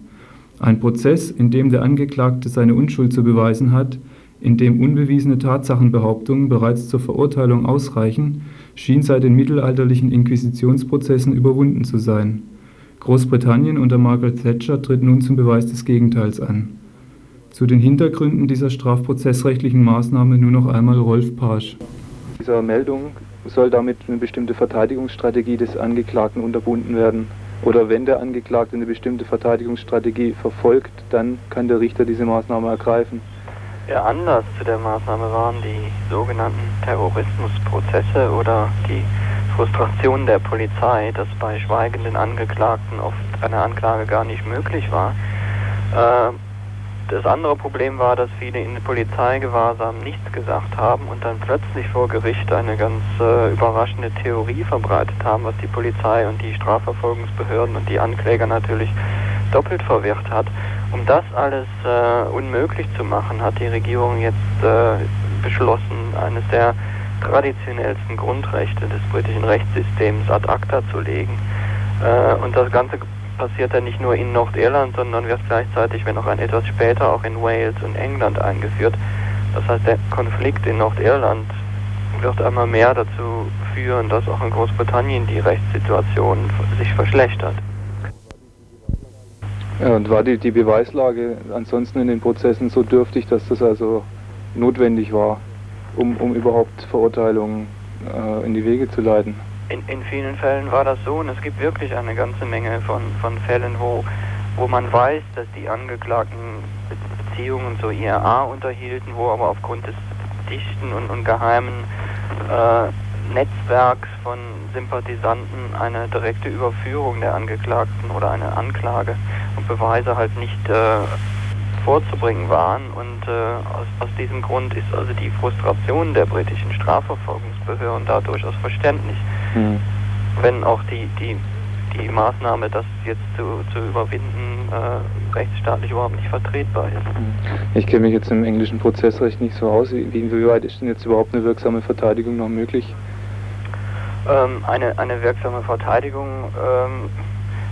Ein Prozess, in dem der Angeklagte seine Unschuld zu beweisen hat, in dem unbewiesene Tatsachenbehauptungen bereits zur Verurteilung ausreichen, schien seit den mittelalterlichen Inquisitionsprozessen überwunden zu sein. Großbritannien unter Margaret Thatcher tritt nun zum Beweis des Gegenteils an. Zu den Hintergründen dieser strafprozessrechtlichen Maßnahme nur noch einmal Rolf Pasch. Dieser Meldung soll damit eine bestimmte Verteidigungsstrategie des Angeklagten unterbunden werden. Oder wenn der Angeklagte eine bestimmte Verteidigungsstrategie verfolgt, dann kann der Richter diese Maßnahme ergreifen. Der Anlass zu der Maßnahme waren die sogenannten Terrorismusprozesse oder die Frustration der Polizei, dass bei schweigenden Angeklagten oft eine Anklage gar nicht möglich war. Äh, das andere Problem war, dass viele in Polizeigewahrsam nichts gesagt haben und dann plötzlich vor Gericht eine ganz äh, überraschende Theorie verbreitet haben, was die Polizei und die Strafverfolgungsbehörden und die Ankläger natürlich doppelt verwirrt hat. Um das alles äh, unmöglich zu machen, hat die Regierung jetzt äh, beschlossen, eines der traditionellsten Grundrechte des britischen Rechtssystems ad acta zu legen. Äh, und das Ganze passiert dann nicht nur in Nordirland, sondern wird gleichzeitig, wenn auch ein etwas später, auch in Wales und England eingeführt. Das heißt, der Konflikt in Nordirland wird einmal mehr dazu führen, dass auch in Großbritannien die Rechtssituation sich verschlechtert. Und war die, die Beweislage ansonsten in den Prozessen so dürftig, dass das also notwendig war, um, um überhaupt Verurteilungen äh, in die Wege zu leiten? In, in vielen Fällen war das so und es gibt wirklich eine ganze Menge von, von Fällen, wo, wo man weiß, dass die Angeklagten Beziehungen zur IRA unterhielten, wo aber aufgrund des dichten und, und geheimen äh, Netzwerks von Sympathisanten eine direkte Überführung der Angeklagten oder eine Anklage und Beweise halt nicht äh, vorzubringen waren. Und äh, aus, aus diesem Grund ist also die Frustration der britischen Strafverfolgungsbehörden da durchaus verständlich. Mhm. Wenn auch die, die, die Maßnahme, das jetzt zu, zu überwinden, äh, rechtsstaatlich überhaupt nicht vertretbar ist. Hm. Ich kenne mich jetzt im englischen Prozessrecht nicht so aus. Wie, inwieweit ist denn jetzt überhaupt eine wirksame Verteidigung noch möglich? Ähm, eine, eine wirksame Verteidigung, ähm,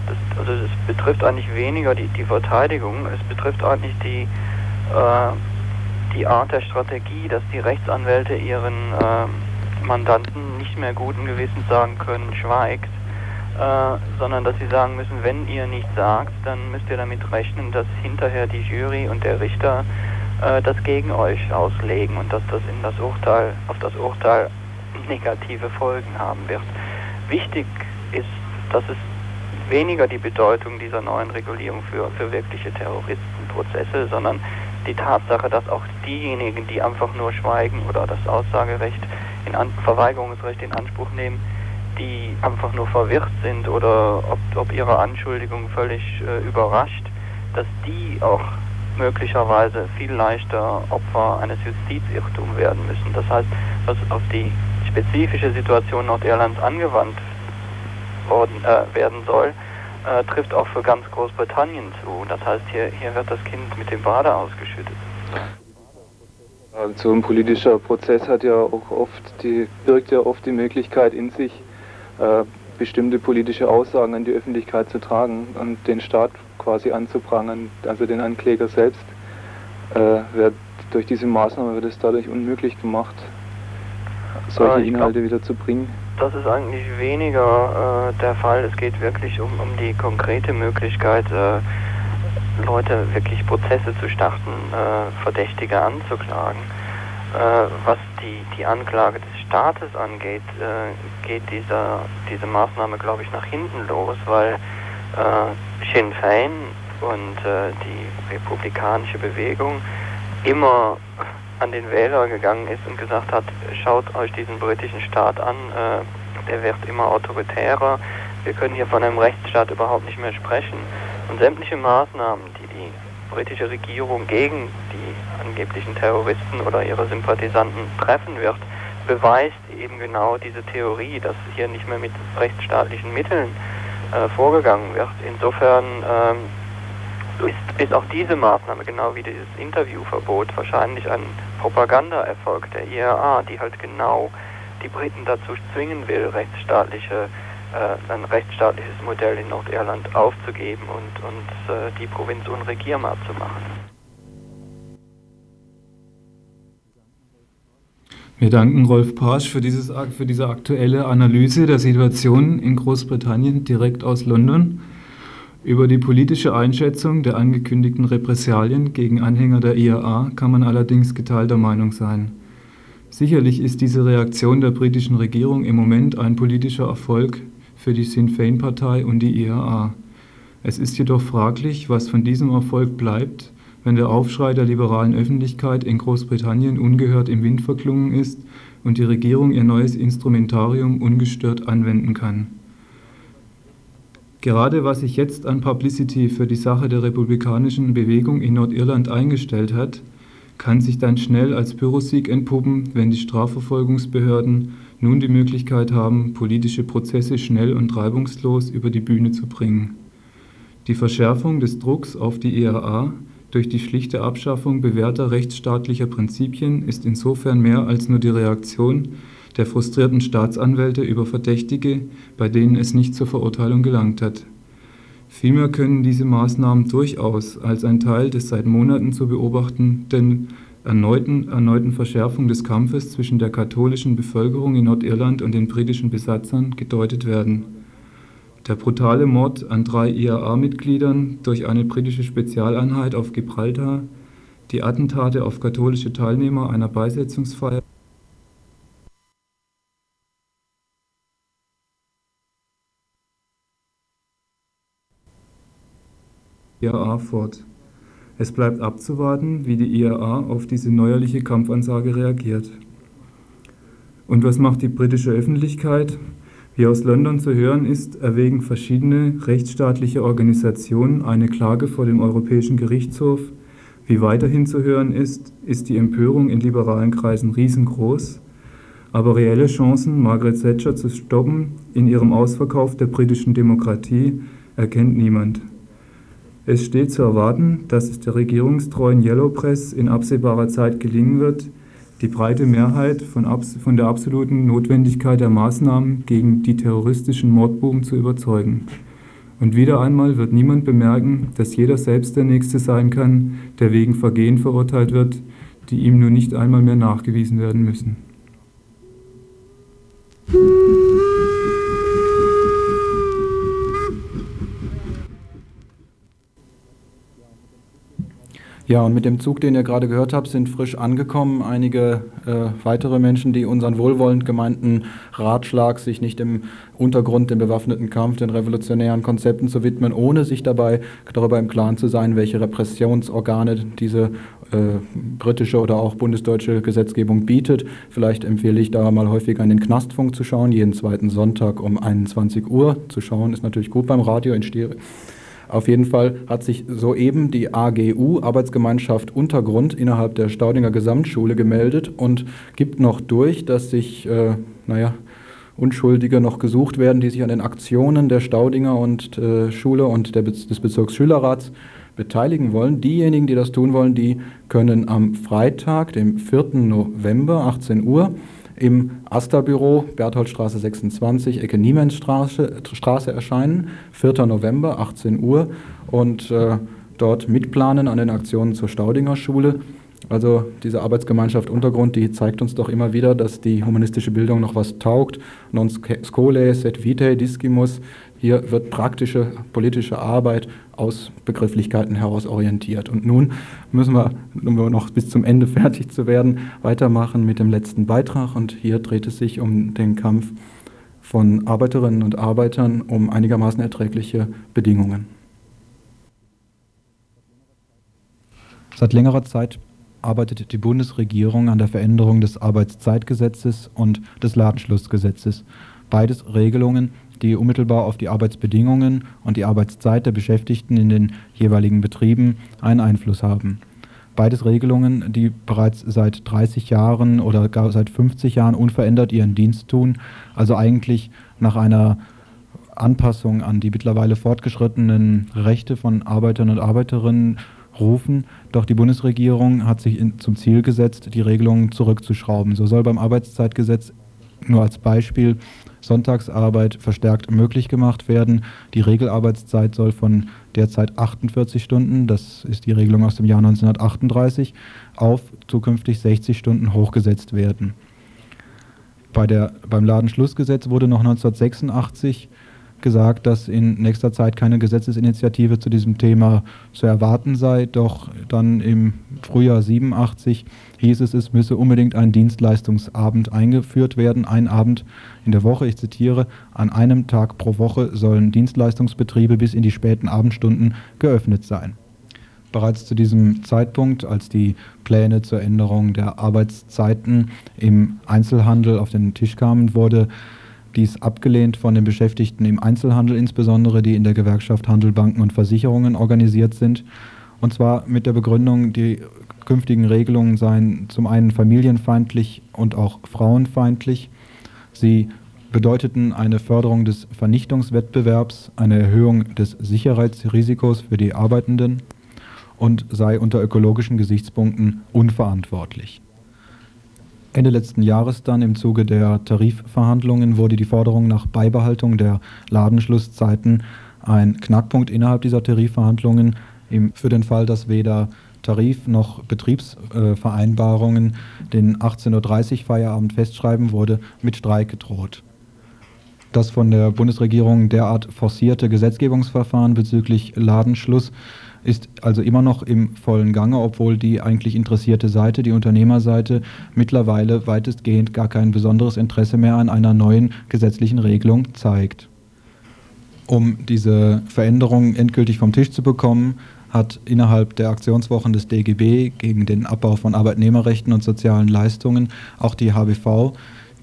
das, also das betrifft eigentlich weniger die, die Verteidigung, es betrifft eigentlich die, äh, die Art der Strategie, dass die Rechtsanwälte ihren äh, Mandanten nicht mehr guten Gewissens sagen können, schweigt, äh, sondern dass sie sagen müssen, wenn ihr nichts sagt, dann müsst ihr damit rechnen, dass hinterher die Jury und der Richter äh, das gegen euch auslegen und dass das in das Urteil, auf das Urteil negative Folgen haben wird. Wichtig ist, dass es weniger die Bedeutung dieser neuen Regulierung für, für wirkliche Terroristenprozesse, sondern die Tatsache, dass auch diejenigen, die einfach nur schweigen oder das Aussagerecht, in An Verweigerungsrecht in Anspruch nehmen, die einfach nur verwirrt sind oder ob, ob ihre Anschuldigung völlig äh, überrascht, dass die auch möglicherweise viel leichter Opfer eines Justizirrtums werden müssen. Das heißt, was auf die spezifische Situation Nordirlands angewandt worden, äh, werden soll, äh, trifft auch für ganz Großbritannien zu. Das heißt, hier, hier wird das Kind mit dem Bade ausgeschüttet. So ein politischer Prozess hat ja auch oft die, birgt ja oft die Möglichkeit in sich, äh, bestimmte politische Aussagen an die Öffentlichkeit zu tragen und den Staat quasi anzuprangern, also den Ankläger selbst. Äh, wird, durch diese Maßnahme wird es dadurch unmöglich gemacht, solche äh, Inhalte glaub, wieder zu bringen. Das ist eigentlich weniger äh, der Fall. Es geht wirklich um, um die konkrete Möglichkeit, äh, Leute wirklich Prozesse zu starten, äh, Verdächtige anzuklagen. Äh, was die, die Anklage des Staates angeht, äh, geht dieser, diese Maßnahme, glaube ich, nach hinten los, weil Sinn Fein und die republikanische Bewegung immer an den Wähler gegangen ist und gesagt hat, schaut euch diesen britischen Staat an, äh, der wird immer autoritärer, wir können hier von einem Rechtsstaat überhaupt nicht mehr sprechen. Und sämtliche Maßnahmen, die die britische Regierung gegen die angeblichen Terroristen oder ihre Sympathisanten treffen wird, beweist eben genau diese Theorie, dass hier nicht mehr mit rechtsstaatlichen Mitteln äh, vorgegangen wird. Insofern ähm, ist, ist auch diese Maßnahme, genau wie dieses Interviewverbot, wahrscheinlich ein Propagandaerfolg der IRA, die halt genau die Briten dazu zwingen will, rechtsstaatliche, äh, ein rechtsstaatliches Modell in Nordirland aufzugeben und, und äh, die Provinz unregierbar zu machen. Wir danken Rolf Pasch für, dieses, für diese aktuelle Analyse der Situation in Großbritannien direkt aus London. Über die politische Einschätzung der angekündigten Repressalien gegen Anhänger der IAA kann man allerdings geteilter Meinung sein. Sicherlich ist diese Reaktion der britischen Regierung im Moment ein politischer Erfolg für die Sinn Fein-Partei und die IAA. Es ist jedoch fraglich, was von diesem Erfolg bleibt, wenn der Aufschrei der liberalen Öffentlichkeit in Großbritannien ungehört im Wind verklungen ist und die Regierung ihr neues Instrumentarium ungestört anwenden kann. Gerade was sich jetzt an Publicity für die Sache der republikanischen Bewegung in Nordirland eingestellt hat, kann sich dann schnell als Pyrrhussieg entpuppen, wenn die Strafverfolgungsbehörden nun die Möglichkeit haben, politische Prozesse schnell und reibungslos über die Bühne zu bringen. Die Verschärfung des Drucks auf die IAA durch die schlichte Abschaffung bewährter rechtsstaatlicher Prinzipien ist insofern mehr als nur die Reaktion der frustrierten Staatsanwälte über Verdächtige, bei denen es nicht zur Verurteilung gelangt hat. Vielmehr können diese Maßnahmen durchaus als ein Teil des seit Monaten zu beobachtenden erneuten, erneuten Verschärfung des Kampfes zwischen der katholischen Bevölkerung in Nordirland und den britischen Besatzern gedeutet werden. Der brutale Mord an drei IAA-Mitgliedern durch eine britische Spezialeinheit auf Gibraltar, die Attentate auf katholische Teilnehmer einer Beisetzungsfeier IAA fort. Es bleibt abzuwarten, wie die IAA auf diese neuerliche Kampfansage reagiert. Und was macht die britische Öffentlichkeit? Wie aus London zu hören ist, erwägen verschiedene rechtsstaatliche Organisationen eine Klage vor dem Europäischen Gerichtshof. Wie weiterhin zu hören ist, ist die Empörung in liberalen Kreisen riesengroß. Aber reelle Chancen, Margaret Thatcher zu stoppen in ihrem Ausverkauf der britischen Demokratie, erkennt niemand. Es steht zu erwarten, dass es der regierungstreuen Yellow Press in absehbarer Zeit gelingen wird, die breite Mehrheit von, von, der absoluten Notwendigkeit der Maßnahmen gegen die terroristischen Mordbuben zu überzeugen. Und wieder einmal wird niemand bemerken, dass jeder selbst der Nächste sein kann, der wegen Vergehen verurteilt wird, die ihm nur nicht einmal mehr nachgewiesen werden müssen. Ja, und mit dem Zug, den ihr gerade gehört habt, sind frisch angekommen einige äh, weitere Menschen, die unseren wohlwollend gemeinten Ratschlag, sich nicht im Untergrund, dem bewaffneten Kampf, den revolutionären Konzepten zu widmen, ohne sich dabei darüber im Klaren zu sein, welche Repressionsorgane diese äh, britische oder auch bundesdeutsche Gesetzgebung bietet. Vielleicht empfehle ich da mal häufiger in den Knastfunk zu schauen, jeden zweiten Sonntag um 21 Uhr zu schauen, ist natürlich gut beim Radio in Stereo. Auf jeden Fall hat sich soeben die AGU, Arbeitsgemeinschaft Untergrund, innerhalb der Staudinger Gesamtschule gemeldet und gibt noch durch, dass sich, äh, naja, Unschuldige noch gesucht werden, die sich an den Aktionen der Staudinger und äh, Schule und der des Bezirksschülerrats beteiligen wollen. Diejenigen, die das tun wollen, die können am Freitag, dem 4. November, 18 Uhr, im Asta-Büro, Bertholdstraße 26, Ecke Niemensstraße Straße erscheinen, 4. November, 18 Uhr, und äh, dort mitplanen an den Aktionen zur Staudinger Schule. Also diese Arbeitsgemeinschaft Untergrund, die zeigt uns doch immer wieder, dass die humanistische Bildung noch was taugt. Non scole sed vitae discimus. Hier wird praktische politische Arbeit aus Begrifflichkeiten heraus orientiert. Und nun müssen wir, um noch bis zum Ende fertig zu werden, weitermachen mit dem letzten Beitrag. Und hier dreht es sich um den Kampf von Arbeiterinnen und Arbeitern um einigermaßen erträgliche Bedingungen. Seit längerer Zeit arbeitet die Bundesregierung an der Veränderung des Arbeitszeitgesetzes und des Ladenschlussgesetzes. Beides Regelungen, die unmittelbar auf die Arbeitsbedingungen und die Arbeitszeit der Beschäftigten in den jeweiligen Betrieben einen Einfluss haben. Beides Regelungen, die bereits seit 30 Jahren oder gar seit 50 Jahren unverändert ihren Dienst tun, also eigentlich nach einer Anpassung an die mittlerweile fortgeschrittenen Rechte von Arbeitern und Arbeiterinnen rufen. Doch die Bundesregierung hat sich in, zum Ziel gesetzt, die Regelungen zurückzuschrauben. So soll beim Arbeitszeitgesetz nur als Beispiel Sonntagsarbeit verstärkt möglich gemacht werden. Die Regelarbeitszeit soll von derzeit 48 Stunden, das ist die Regelung aus dem Jahr 1938, auf zukünftig 60 Stunden hochgesetzt werden. Bei der, beim Ladenschlussgesetz wurde noch 1986 gesagt, dass in nächster Zeit keine Gesetzesinitiative zu diesem Thema zu erwarten sei. Doch dann im Frühjahr 87 hieß es, es müsse unbedingt ein Dienstleistungsabend eingeführt werden. Ein Abend in der Woche, ich zitiere, an einem Tag pro Woche sollen Dienstleistungsbetriebe bis in die späten Abendstunden geöffnet sein. Bereits zu diesem Zeitpunkt, als die Pläne zur Änderung der Arbeitszeiten im Einzelhandel auf den Tisch kamen, wurde dies abgelehnt von den Beschäftigten im Einzelhandel insbesondere, die in der Gewerkschaft Handel, Banken und Versicherungen organisiert sind. Und zwar mit der Begründung, die künftigen Regelungen seien zum einen familienfeindlich und auch frauenfeindlich. Sie bedeuteten eine Förderung des Vernichtungswettbewerbs, eine Erhöhung des Sicherheitsrisikos für die Arbeitenden und sei unter ökologischen Gesichtspunkten unverantwortlich. Ende letzten Jahres dann im Zuge der Tarifverhandlungen wurde die Forderung nach Beibehaltung der Ladenschlusszeiten ein Knackpunkt innerhalb dieser Tarifverhandlungen für den Fall, dass weder Tarif noch Betriebsvereinbarungen den 18.30 Uhr Feierabend festschreiben, wurde mit Streik gedroht. Das von der Bundesregierung derart forcierte Gesetzgebungsverfahren bezüglich Ladenschluss ist also immer noch im vollen Gange, obwohl die eigentlich interessierte Seite, die Unternehmerseite, mittlerweile weitestgehend gar kein besonderes Interesse mehr an einer neuen gesetzlichen Regelung zeigt. Um diese Veränderung endgültig vom Tisch zu bekommen, hat innerhalb der Aktionswochen des DGB gegen den Abbau von Arbeitnehmerrechten und sozialen Leistungen auch die HBV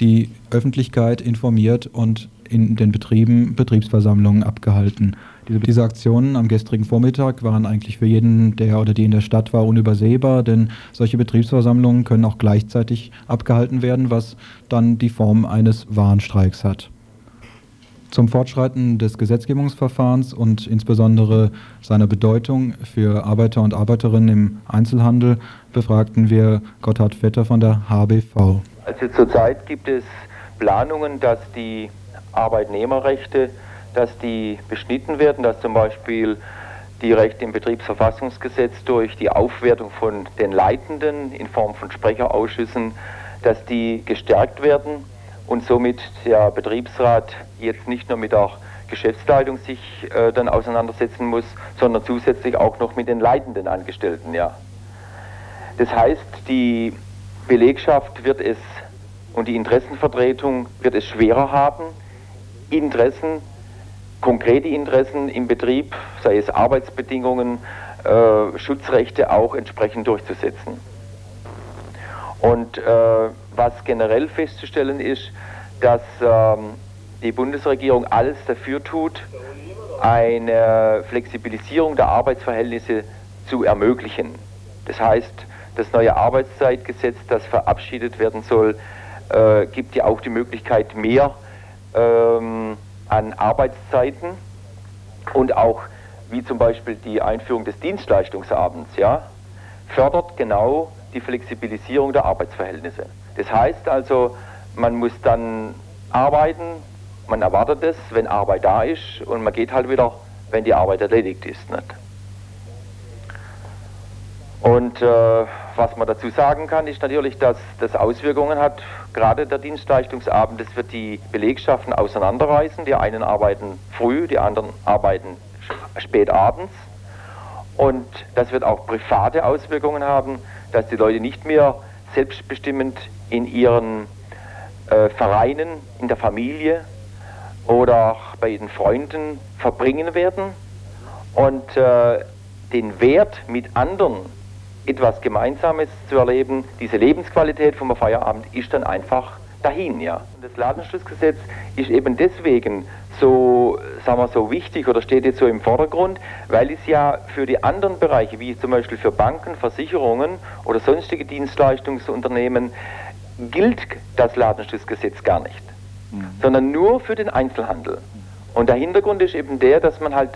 die Öffentlichkeit informiert und in den Betrieben Betriebsversammlungen abgehalten. Diese, diese, Aktionen am gestrigen Vormittag waren eigentlich für jeden, der oder die in der Stadt war, unübersehbar, denn solche Betriebsversammlungen können auch gleichzeitig abgehalten werden, was dann die Form eines Warnstreiks hat. Zum Fortschreiten des Gesetzgebungsverfahrens und insbesondere seiner Bedeutung für Arbeiter und Arbeiterinnen im Einzelhandel befragten wir Gotthard Vetter von der HBV. Also zurzeit gibt es Planungen, dass die Arbeitnehmerrechte, dass die beschnitten werden, dass zum Beispiel die Rechte im Betriebsverfassungsgesetz durch die Aufwertung von den Leitenden in Form von Sprecherausschüssen, dass die gestärkt werden und somit der Betriebsrat jetzt nicht nur mit der Geschäftsleitung sich äh, dann auseinandersetzen muss, sondern zusätzlich auch noch mit den leitenden Angestellten. Ja. Das heißt, die Belegschaft wird es und die Interessenvertretung wird es schwerer haben, Interessen, konkrete Interessen im Betrieb, sei es Arbeitsbedingungen, äh, Schutzrechte auch entsprechend durchzusetzen. Und äh, was generell festzustellen ist, dass ähm, die Bundesregierung alles dafür tut, eine Flexibilisierung der Arbeitsverhältnisse zu ermöglichen. Das heißt, das neue Arbeitszeitgesetz, das verabschiedet werden soll, äh, gibt ja auch die Möglichkeit, mehr ähm, an Arbeitszeiten und auch wie zum Beispiel die Einführung des Dienstleistungsabends, ja, fördert genau die Flexibilisierung der Arbeitsverhältnisse. Das heißt also, man muss dann arbeiten, man erwartet es, wenn Arbeit da ist und man geht halt wieder, wenn die Arbeit erledigt ist. Nicht? Und äh, was man dazu sagen kann, ist natürlich, dass das Auswirkungen hat, gerade der Dienstleistungsabend, das wird die Belegschaften auseinanderreißen. Die einen arbeiten früh, die anderen arbeiten spät abends. Und das wird auch private Auswirkungen haben, dass die Leute nicht mehr selbstbestimmend in ihren äh, Vereinen, in der Familie oder bei den Freunden verbringen werden und äh, den Wert mit anderen etwas Gemeinsames zu erleben, diese Lebensqualität vom Feierabend ist dann einfach dahin, ja. Das Ladenschlussgesetz ist eben deswegen so, sagen wir so wichtig oder steht jetzt so im Vordergrund, weil es ja für die anderen Bereiche, wie zum Beispiel für Banken, Versicherungen oder sonstige Dienstleistungsunternehmen, gilt das Ladenschlussgesetz gar nicht, mhm. sondern nur für den Einzelhandel. Und der Hintergrund ist eben der, dass man halt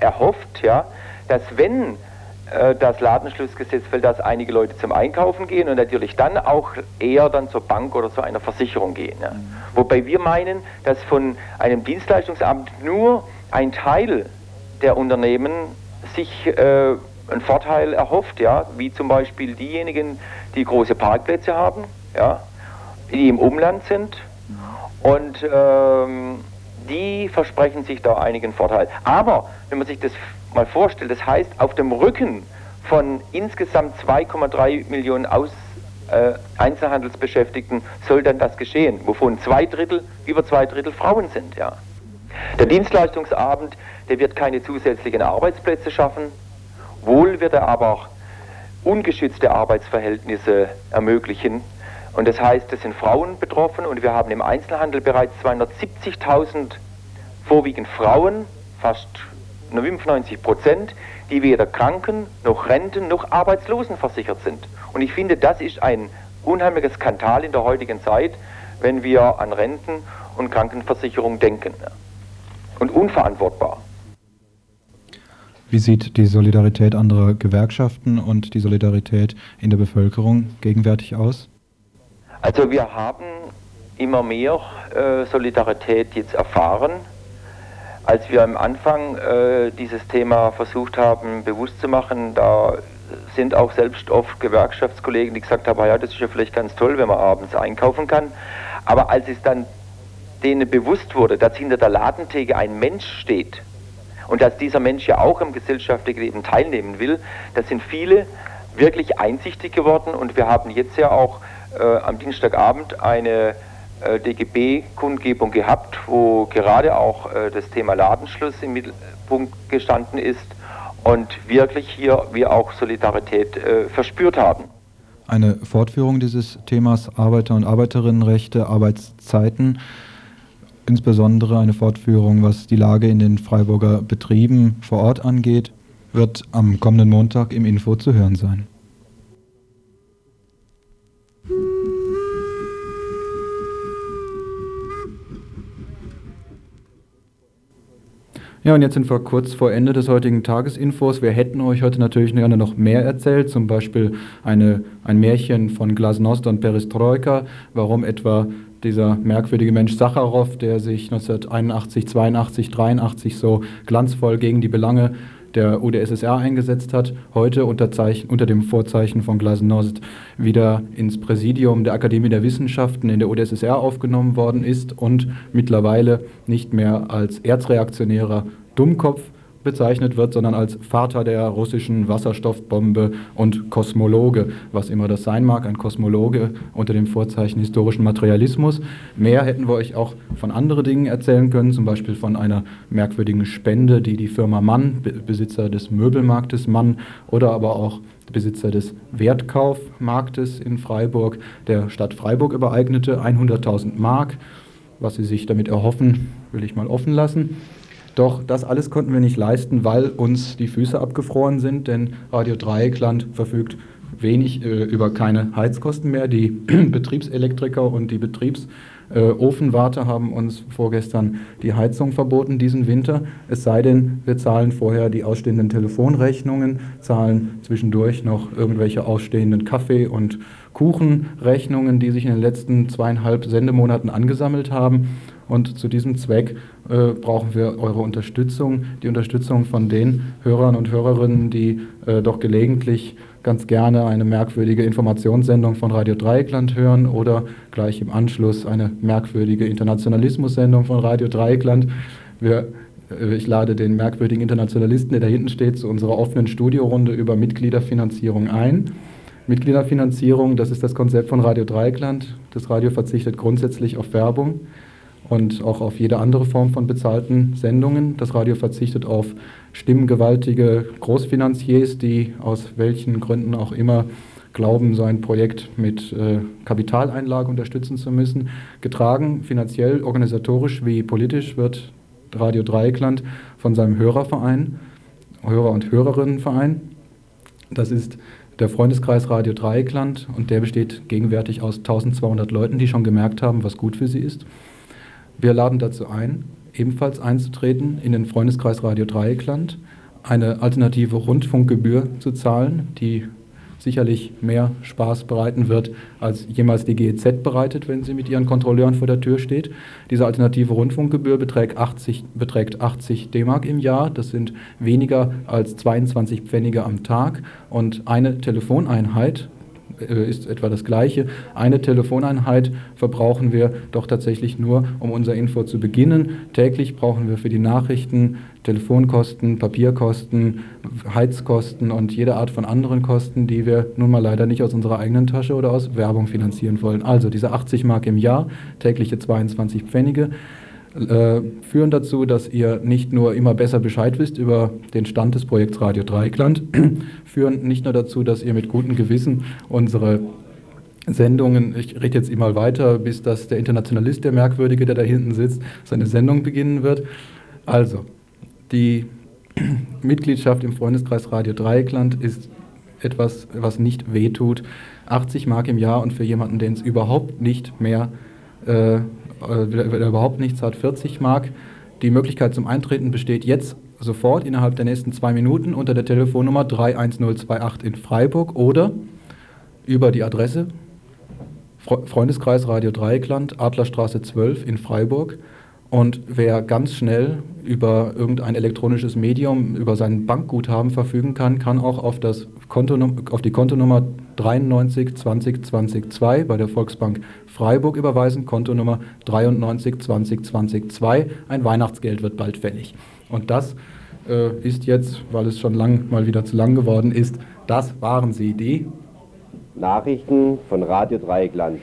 erhofft, ja, dass wenn das Ladenschlussgesetz fällt, dass einige Leute zum Einkaufen gehen und natürlich dann auch eher dann zur Bank oder zu einer Versicherung gehen. Mhm. Wobei wir meinen, dass von einem Dienstleistungsamt nur ein Teil der Unternehmen sich äh, einen Vorteil erhofft, ja, wie zum Beispiel diejenigen, die große Parkplätze haben, ja, die im Umland sind und ähm, die versprechen sich da einigen Vorteil. Aber wenn man sich das mal vorstellt, das heißt, auf dem Rücken von insgesamt 2,3 Millionen Aus, äh, Einzelhandelsbeschäftigten soll dann das geschehen, wovon zwei Drittel, über zwei Drittel Frauen sind. Ja. Der Dienstleistungsabend, der wird keine zusätzlichen Arbeitsplätze schaffen, wohl wird er aber ungeschützte Arbeitsverhältnisse ermöglichen Und das heißt, es sind Frauen betroffen und wir haben im Einzelhandel bereits 270.000 vorwiegend Frauen, fast 95 Prozent, die weder Kranken noch Renten noch Arbeitslosen versichert sind. Und ich finde, das ist ein unheimlicher Skandal in der heutigen Zeit, wenn wir an Renten und Krankenversicherung denken. Und unverantwortbar. Wie sieht die Solidarität anderer Gewerkschaften und die Solidarität in der Bevölkerung gegenwärtig aus? Also wir haben immer mehr äh, Solidarität jetzt erfahren. Als wir am Anfang äh, dieses Thema versucht haben bewusst zu machen, da sind auch selbst oft Gewerkschaftskollegen, die gesagt haben, ja, das ist ja vielleicht ganz toll, wenn man abends einkaufen kann. Aber als es dann denen bewusst wurde, dass hinter der Ladentheke ein Mensch steht und dass dieser Mensch ja auch am gesellschaftlichen Leben teilnehmen will, da sind viele wirklich einsichtig geworden und wir haben jetzt ja auch äh, am Dienstagabend eine DGB-Kundgebung gehabt, wo gerade auch äh, das Thema Ladenschluss im Mittelpunkt gestanden ist und wirklich hier wir auch Solidarität äh, verspürt haben. Eine Fortführung dieses Themas Arbeiter- und Arbeiterinnenrechte, Arbeitszeiten, insbesondere eine Fortführung, was die Lage in den Freiburger Betrieben vor Ort angeht, wird am kommenden Montag im Info zu hören sein. Ja, und jetzt sind wir kurz vor Ende des heutigen Tagesinfos. Wir hätten euch heute natürlich gerne noch mehr erzählt, zum Beispiel eine, ein Märchen von Glasnost und Perestroika, warum etwa dieser merkwürdige Mensch Sacharow, der sich 1981, 82, 83 so glanzvoll gegen die Belange der UdSSR eingesetzt hat, heute unter, Zeichen, unter dem Vorzeichen von Glasnost wieder ins Präsidium der Akademie der Wissenschaften in der UdSSR aufgenommen worden ist und mittlerweile nicht mehr als erzreaktionärer Dummkopf bezeichnet wird, sondern als Vater der russischen Wasserstoffbombe und Kosmologe, was immer das sein mag, ein Kosmologe unter dem Vorzeichen historischen Materialismus. Mehr hätten wir euch auch von anderen Dingen erzählen können, zum Beispiel von einer merkwürdigen Spende, die die Firma Mann, Besitzer des Möbelmarktes Mann oder aber auch Besitzer des Wertkaufmarktes in Freiburg, der Stadt Freiburg übereignete, 100.000 Mark. Was sie sich damit erhoffen, will ich mal offen lassen. Doch das alles konnten wir nicht leisten, weil uns die Füße abgefroren sind, denn Radio Dreieckland verfügt wenig äh, über keine Heizkosten mehr. Die Betriebselektriker und die Betriebsofenwarte äh, haben uns vorgestern die Heizung verboten diesen Winter. Es sei denn, wir zahlen vorher die ausstehenden Telefonrechnungen, zahlen zwischendurch noch irgendwelche ausstehenden Kaffee- und Kuchenrechnungen, die sich in den letzten zweieinhalb Sendemonaten angesammelt haben. Und zu diesem Zweck äh, brauchen wir eure Unterstützung, die Unterstützung von den Hörern und Hörerinnen, die äh, doch gelegentlich ganz gerne eine merkwürdige Informationssendung von Radio Dreieckland hören oder gleich im Anschluss eine merkwürdige Internationalismus-Sendung von Radio Dreieckland. Wir, äh, ich lade den merkwürdigen Internationalisten, der da hinten steht, zu unserer offenen Studiorunde über Mitgliederfinanzierung ein. Mitgliederfinanzierung, das ist das Konzept von Radio Dreieckland. Das Radio verzichtet grundsätzlich auf Werbung und auch auf jede andere Form von bezahlten Sendungen. Das Radio verzichtet auf stimmgewaltige Großfinanziers, die aus welchen Gründen auch immer glauben, so ein Projekt mit äh, Kapitaleinlage unterstützen zu müssen. Getragen finanziell, organisatorisch wie politisch wird Radio Dreieckland von seinem Hörerverein, Hörer- und Hörerinnenverein. Das ist der Freundeskreis Radio Dreieckland und der besteht gegenwärtig aus 1200 Leuten, die schon gemerkt haben, was gut für sie ist. Wir laden dazu ein, ebenfalls einzutreten in den Freundeskreis Radio Dreieckland, eine alternative Rundfunkgebühr zu zahlen, die sicherlich mehr Spaß bereiten wird, als jemals die GEZ bereitet, wenn sie mit ihren Kontrolleuren vor der Tür steht. Diese alternative Rundfunkgebühr beträgt 80, beträgt 80 D-Mark im Jahr. Das sind weniger als 22 Pfennige am Tag. Und eine Telefoneinheit ist etwa das gleiche. Eine Telefoneinheit verbrauchen wir doch tatsächlich nur, um unser Info zu beginnen. Täglich brauchen wir für die Nachrichten Telefonkosten, Papierkosten, Heizkosten und jede Art von anderen Kosten, die wir nun mal leider nicht aus unserer eigenen Tasche oder aus Werbung finanzieren wollen. Also diese 80 Mark im Jahr, tägliche 22 Pfennige äh, führen dazu, dass ihr nicht nur immer besser Bescheid wisst über den Stand des Projekts Radio Dreieckland, führen nicht nur dazu, dass ihr mit gutem Gewissen unsere Sendungen, ich rede jetzt immer weiter, bis dass der Internationalist, der Merkwürdige, der da hinten sitzt, seine Sendung beginnen wird. Also, die Mitgliedschaft im Freundeskreis Radio Dreieckland ist etwas, was nicht wehtut. 80 Mark im Jahr und für jemanden, den es überhaupt nicht mehr, äh, der überhaupt nichts hat, 40 Mark. Die Möglichkeit zum Eintreten besteht jetzt sofort innerhalb der nächsten zwei Minuten unter der Telefonnummer 31028 in Freiburg oder über die Adresse Freundeskreis Radio Dreieckland, Adlerstraße 12 in Freiburg. Und wer ganz schnell über irgendein elektronisches Medium, über sein Bankguthaben verfügen kann, kann auch auf, das Konto, auf die Kontonummer 93 20 20 2 bei der Volksbank Freiburg überweisen, Kontonummer 93 20 20 2. Ein Weihnachtsgeld wird bald fällig. Und das äh, ist jetzt, weil es schon lang mal wieder zu lang geworden ist, das waren sie, die Nachrichten von Radio Dreieckland.